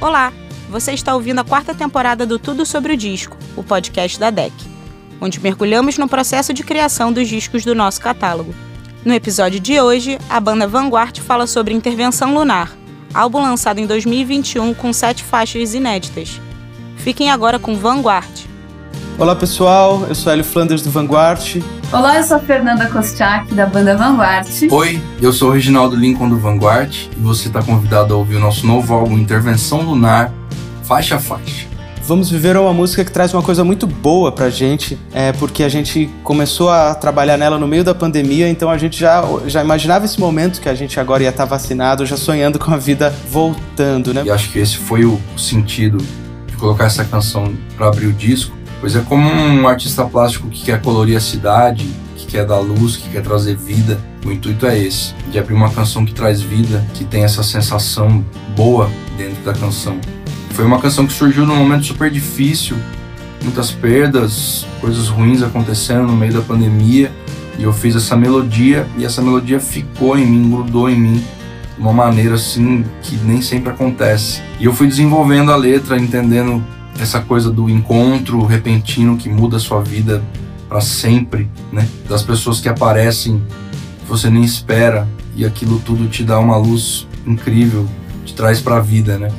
Olá, você está ouvindo a quarta temporada do Tudo Sobre o Disco, o podcast da DEC, onde mergulhamos no processo de criação dos discos do nosso catálogo. No episódio de hoje, a banda Vanguard fala sobre Intervenção Lunar, álbum lançado em 2021 com sete faixas inéditas. Fiquem agora com Vanguard. Olá pessoal, eu sou Hélio Flanders do Vanguard. Olá, eu sou a Fernanda Kostiak da banda Vanguard. Oi, eu sou o Reginaldo Lincoln do Vanguard e você está convidado a ouvir o nosso novo álbum Intervenção Lunar, faixa a faixa. Vamos Viver é uma música que traz uma coisa muito boa pra gente, é porque a gente começou a trabalhar nela no meio da pandemia, então a gente já, já imaginava esse momento que a gente agora ia estar vacinado, já sonhando com a vida voltando, né? E acho que esse foi o sentido de colocar essa canção para abrir o disco, Pois é como um artista plástico que quer colorir a cidade, que quer dar luz, que quer trazer vida. O intuito é esse, de abrir uma canção que traz vida, que tem essa sensação boa dentro da canção. Foi uma canção que surgiu num momento super difícil, muitas perdas, coisas ruins acontecendo no meio da pandemia, e eu fiz essa melodia e essa melodia ficou em mim, grudou em mim de uma maneira assim que nem sempre acontece. E eu fui desenvolvendo a letra, entendendo essa coisa do encontro repentino que muda a sua vida para sempre, né? Das pessoas que aparecem você nem espera e aquilo tudo te dá uma luz incrível, te traz para a vida, né?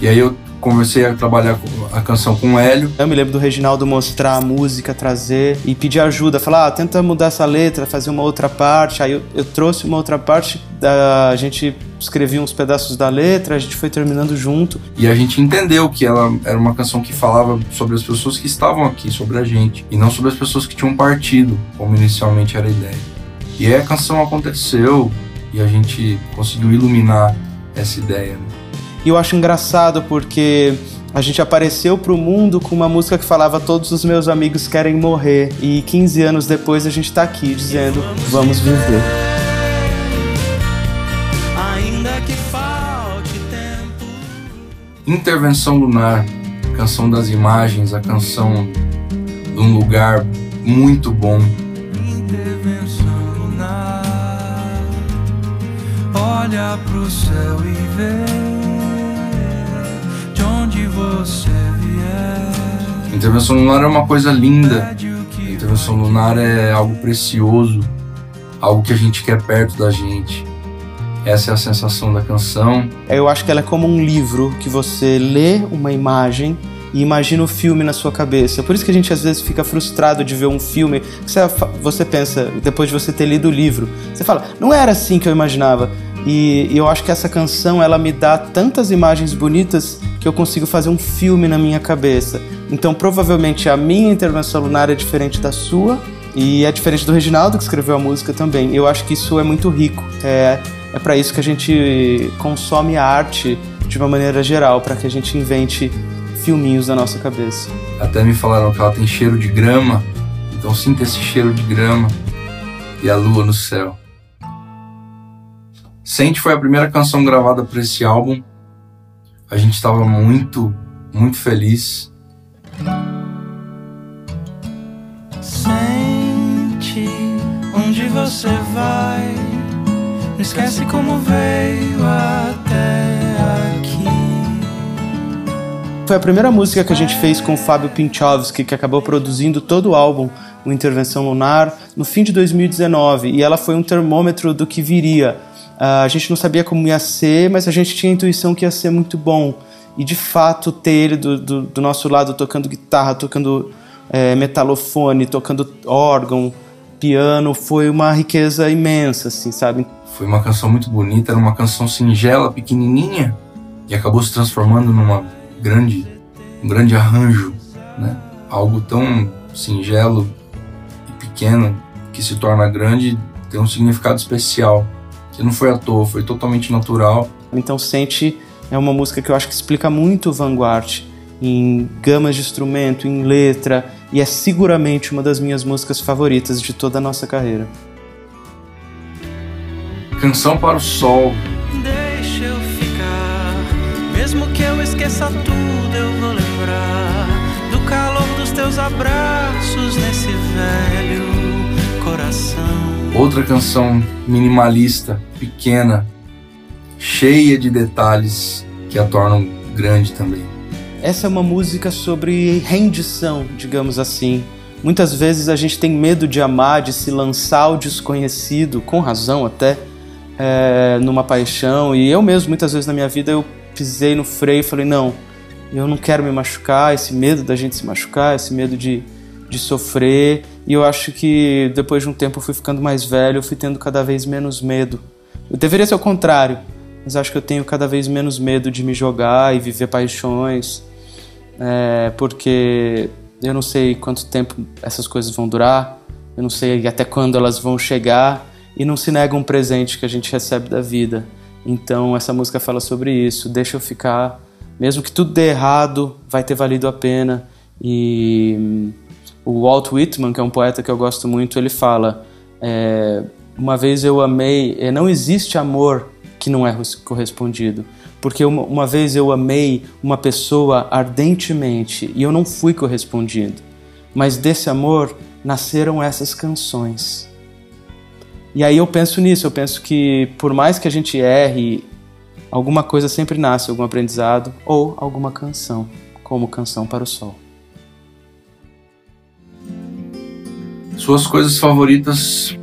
E aí eu comecei a trabalhar a canção com o Hélio. Eu me lembro do Reginaldo mostrar a música, trazer e pedir ajuda, falar, ah, tenta mudar essa letra, fazer uma outra parte. Aí eu, eu trouxe uma outra parte, da, a gente escrevia uns pedaços da letra, a gente foi terminando junto. E a gente entendeu que ela era uma canção que falava sobre as pessoas que estavam aqui, sobre a gente, e não sobre as pessoas que tinham partido, como inicialmente era a ideia. E aí a canção aconteceu e a gente conseguiu iluminar essa ideia. Né? E eu acho engraçado porque a gente apareceu pro mundo com uma música que falava todos os meus amigos querem morrer e 15 anos depois a gente tá aqui dizendo vamos viver. Intervenção Lunar, canção das imagens, a canção de um lugar muito bom. Intervenção lunar, olha pro céu e vê vier. Intervenção lunar é uma coisa linda. Intervenção lunar é algo precioso, algo que a gente quer perto da gente. Essa é a sensação da canção. Eu acho que ela é como um livro que você lê uma imagem e imagina o filme na sua cabeça. Por isso que a gente às vezes fica frustrado de ver um filme. Você, você pensa, depois de você ter lido o livro, você fala, não era assim que eu imaginava. E, eu acho que essa canção ela me dá tantas imagens bonitas que eu consigo fazer um filme na minha cabeça. Então, provavelmente a minha intervenção lunar é diferente da sua e é diferente do Reginaldo que escreveu a música também. Eu acho que isso é muito rico. É, é para isso que a gente consome a arte de uma maneira geral, para que a gente invente filminhos na nossa cabeça. Até me falaram que ela tem cheiro de grama, então sinta esse cheiro de grama e a lua no céu. Sente foi a primeira canção gravada para esse álbum. A gente estava muito, muito feliz. Sente onde você vai. Não esquece como veio até aqui. Foi a primeira música que a gente fez com o Fábio Pinchovski, que acabou produzindo todo o álbum, o Intervenção Lunar, no fim de 2019. E ela foi um termômetro do que viria Uh, a gente não sabia como ia ser, mas a gente tinha a intuição que ia ser muito bom. E de fato, ter ele do, do, do nosso lado tocando guitarra, tocando é, metalofone, tocando órgão, piano, foi uma riqueza imensa, assim, sabe? Foi uma canção muito bonita, era uma canção singela, pequenininha, e acabou se transformando numa grande, um grande arranjo, né? Algo tão singelo e pequeno que se torna grande tem um significado especial que não foi à toa, foi totalmente natural. Então Sente é uma música que eu acho que explica muito o Vanguard em gamas de instrumento, em letra, e é seguramente uma das minhas músicas favoritas de toda a nossa carreira. Canção para o Sol. Deixa eu ficar, mesmo que eu esqueça tudo, eu vou lembrar do calor dos teus abraços nesse velho coração. Outra canção minimalista, pequena, cheia de detalhes que a tornam grande também. Essa é uma música sobre rendição, digamos assim. Muitas vezes a gente tem medo de amar, de se lançar ao desconhecido, com razão até, é, numa paixão. E eu mesmo, muitas vezes na minha vida, eu pisei no freio e falei: não, eu não quero me machucar. Esse medo da gente se machucar, esse medo de, de sofrer. E eu acho que depois de um tempo eu fui ficando mais velho, eu fui tendo cada vez menos medo. Eu deveria ser o contrário, mas acho que eu tenho cada vez menos medo de me jogar e viver paixões, é, porque eu não sei quanto tempo essas coisas vão durar, eu não sei até quando elas vão chegar e não se nega um presente que a gente recebe da vida. Então essa música fala sobre isso. Deixa eu ficar, mesmo que tudo dê errado, vai ter valido a pena. E o Walt Whitman, que é um poeta que eu gosto muito, ele fala: é, uma vez eu amei, é, não existe amor que não é correspondido. Porque uma, uma vez eu amei uma pessoa ardentemente e eu não fui correspondido. Mas desse amor nasceram essas canções. E aí eu penso nisso, eu penso que por mais que a gente erre, alguma coisa sempre nasce, algum aprendizado ou alguma canção, como Canção para o Sol. Suas coisas favoritas?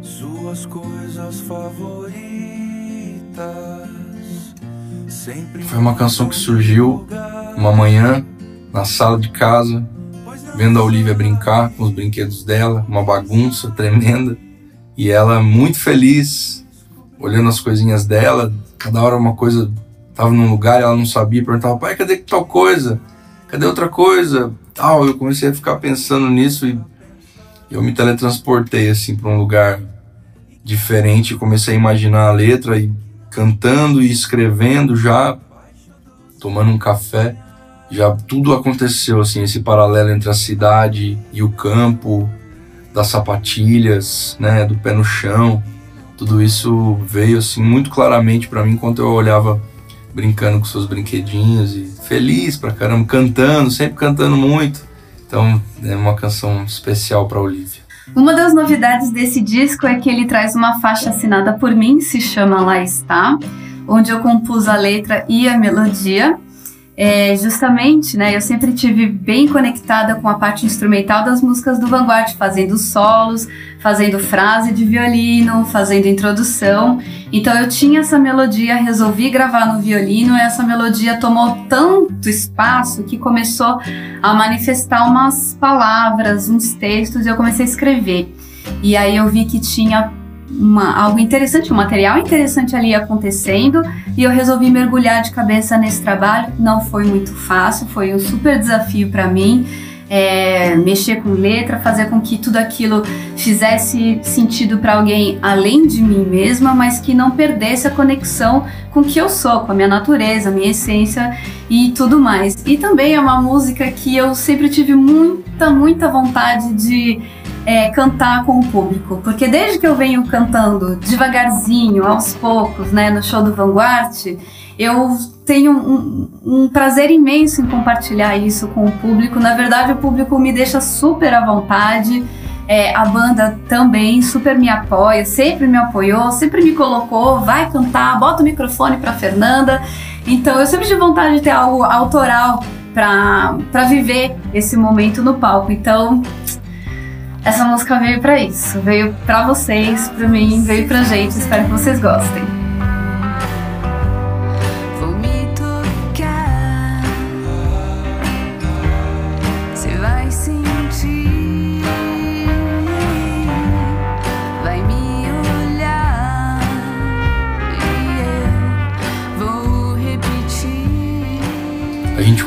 Suas coisas favoritas. Foi uma canção que surgiu uma manhã na sala de casa, vendo a Olivia brincar com os brinquedos dela, uma bagunça tremenda. E ela muito feliz, olhando as coisinhas dela, cada hora uma coisa tava num lugar e ela não sabia, perguntava, pai, cadê tal coisa? Cadê outra coisa? Tal, eu comecei a ficar pensando nisso e eu me teletransportei assim para um lugar diferente, comecei a imaginar a letra e cantando e escrevendo já tomando um café, já tudo aconteceu assim, esse paralelo entre a cidade e o campo, das sapatilhas, né, do pé no chão. Tudo isso veio assim muito claramente para mim enquanto eu olhava brincando com seus brinquedinhos e feliz pra caramba, cantando, sempre cantando muito. Então, é uma canção especial para Olivia. Uma das novidades desse disco é que ele traz uma faixa assinada por mim, se chama Lá Está, onde eu compus a letra e a melodia é, justamente, né, eu sempre tive bem conectada com a parte instrumental das músicas do Vanguard, fazendo solos, fazendo frase de violino, fazendo introdução. Então eu tinha essa melodia, resolvi gravar no violino, e essa melodia tomou tanto espaço que começou a manifestar umas palavras, uns textos, e eu comecei a escrever. E aí eu vi que tinha uma, algo interessante, um material interessante ali acontecendo e eu resolvi mergulhar de cabeça nesse trabalho. Não foi muito fácil, foi um super desafio para mim. É, mexer com letra, fazer com que tudo aquilo fizesse sentido para alguém além de mim mesma, mas que não perdesse a conexão com o que eu sou, com a minha natureza, a minha essência e tudo mais. E também é uma música que eu sempre tive muita, muita vontade de é, cantar com o público, porque desde que eu venho cantando devagarzinho, aos poucos, né, no show do Vanguard, eu tenho um, um, prazer imenso em compartilhar isso com o público. Na verdade, o público me deixa super à vontade. É, a banda também super me apoia, sempre me apoiou, sempre me colocou, vai cantar, bota o microfone para Fernanda. Então eu sempre tive vontade de ter algo autoral para viver esse momento no palco. Então essa música veio para isso, veio para vocês, para mim, veio pra gente. Espero que vocês gostem.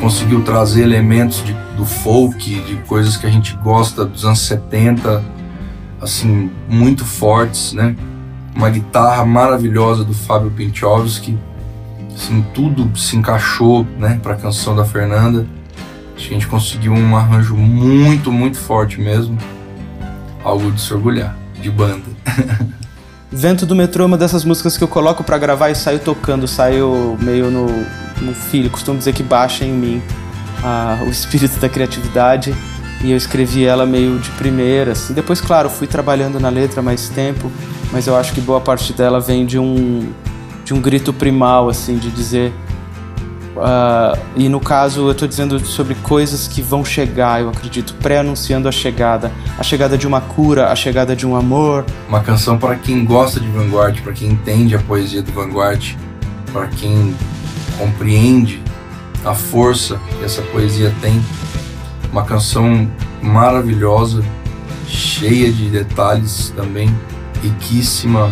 Conseguiu trazer elementos de do folk, de coisas que a gente gosta dos anos 70, assim, muito fortes, né? Uma guitarra maravilhosa do Fábio Pinchovski, assim, tudo se encaixou, né, para a canção da Fernanda. Acho que a gente conseguiu um arranjo muito, muito forte mesmo. Algo de se orgulhar, de banda. Vento do Metrô é uma dessas músicas que eu coloco para gravar e saio tocando, saio meio no, no filho, costumo dizer que baixa em mim o espírito da criatividade e eu escrevi ela meio de primeira, assim. Depois, claro, fui trabalhando na letra mais tempo, mas eu acho que boa parte dela vem de um de um grito primal, assim, de dizer Uh, e no caso, eu estou dizendo sobre coisas que vão chegar, eu acredito, pré-anunciando a chegada. A chegada de uma cura, a chegada de um amor. Uma canção para quem gosta de Vanguard, para quem entende a poesia do Vanguard, para quem compreende a força que essa poesia tem. Uma canção maravilhosa, cheia de detalhes também, riquíssima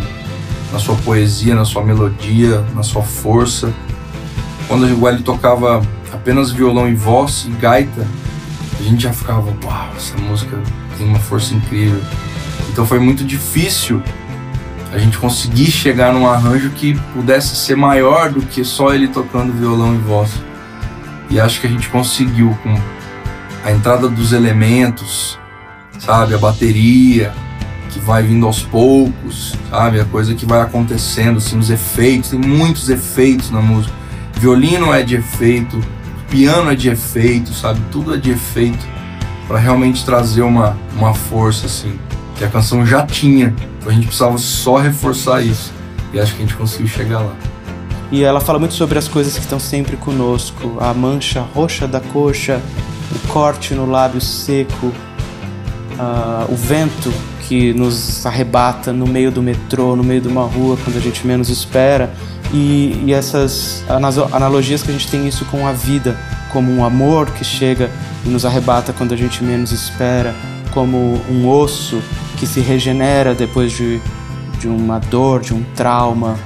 na sua poesia, na sua melodia, na sua força quando o Welley tocava apenas violão e voz e gaita, a gente já ficava, uau, essa música tem uma força incrível. Então foi muito difícil a gente conseguir chegar num arranjo que pudesse ser maior do que só ele tocando violão e voz. E acho que a gente conseguiu com a entrada dos elementos, sabe, a bateria que vai vindo aos poucos, sabe, a coisa que vai acontecendo, assim, os efeitos, tem muitos efeitos na música violino é de efeito, piano é de efeito, sabe? Tudo é de efeito para realmente trazer uma, uma força assim que a canção já tinha. A gente precisava só reforçar isso e acho que a gente conseguiu chegar lá. E ela fala muito sobre as coisas que estão sempre conosco: a mancha roxa da coxa, o corte no lábio seco, uh, o vento que nos arrebata no meio do metrô, no meio de uma rua, quando a gente menos espera e, e essas analogias que a gente tem isso com a vida, como um amor que chega e nos arrebata quando a gente menos espera, como um osso que se regenera depois de, de uma dor, de um trauma,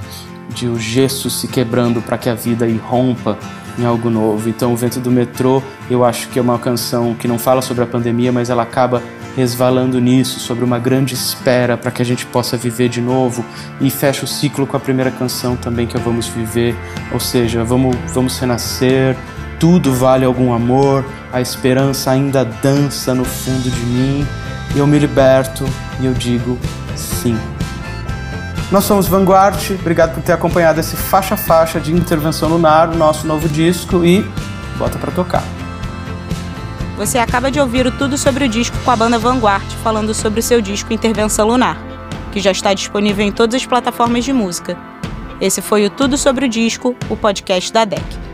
de o um gesso se quebrando para que a vida irrompa em algo novo. Então, O Vento do Metrô, eu acho que é uma canção que não fala sobre a pandemia, mas ela acaba resvalando nisso, sobre uma grande espera para que a gente possa viver de novo. E fecha o ciclo com a primeira canção também que é Vamos Viver, ou seja, vamos, vamos renascer, tudo vale algum amor, a esperança ainda dança no fundo de mim, eu me liberto e eu digo sim. Nós somos Vanguard, obrigado por ter acompanhado esse faixa faixa de Intervenção Lunar, nosso novo disco e bota para tocar. Você acaba de ouvir o Tudo sobre o Disco com a banda Vanguard, falando sobre o seu disco Intervenção Lunar, que já está disponível em todas as plataformas de música. Esse foi o Tudo sobre o Disco, o podcast da DEC.